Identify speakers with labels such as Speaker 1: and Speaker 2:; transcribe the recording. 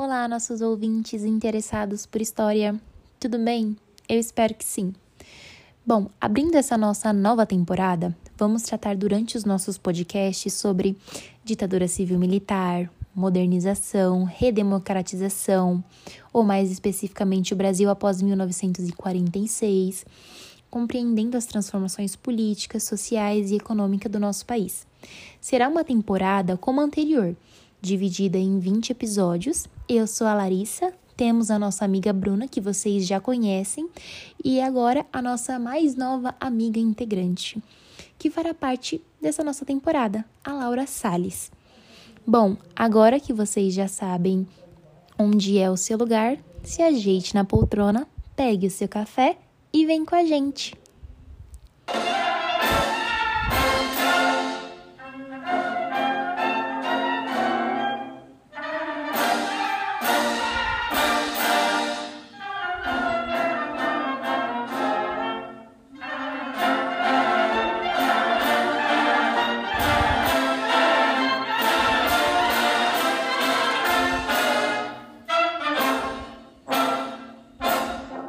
Speaker 1: Olá, nossos ouvintes interessados por história. Tudo bem? Eu espero que sim. Bom, abrindo essa nossa nova temporada, vamos tratar durante os nossos podcasts sobre ditadura civil-militar, modernização, redemocratização, ou mais especificamente o Brasil após 1946, compreendendo as transformações políticas, sociais e econômicas do nosso país. Será uma temporada como a anterior dividida em 20 episódios. Eu sou a Larissa, temos a nossa amiga Bruna, que vocês já conhecem, e agora a nossa mais nova amiga integrante, que fará parte dessa nossa temporada, a Laura Sales. Bom, agora que vocês já sabem onde é o seu lugar, se ajeite na poltrona, pegue o seu café e vem com a gente.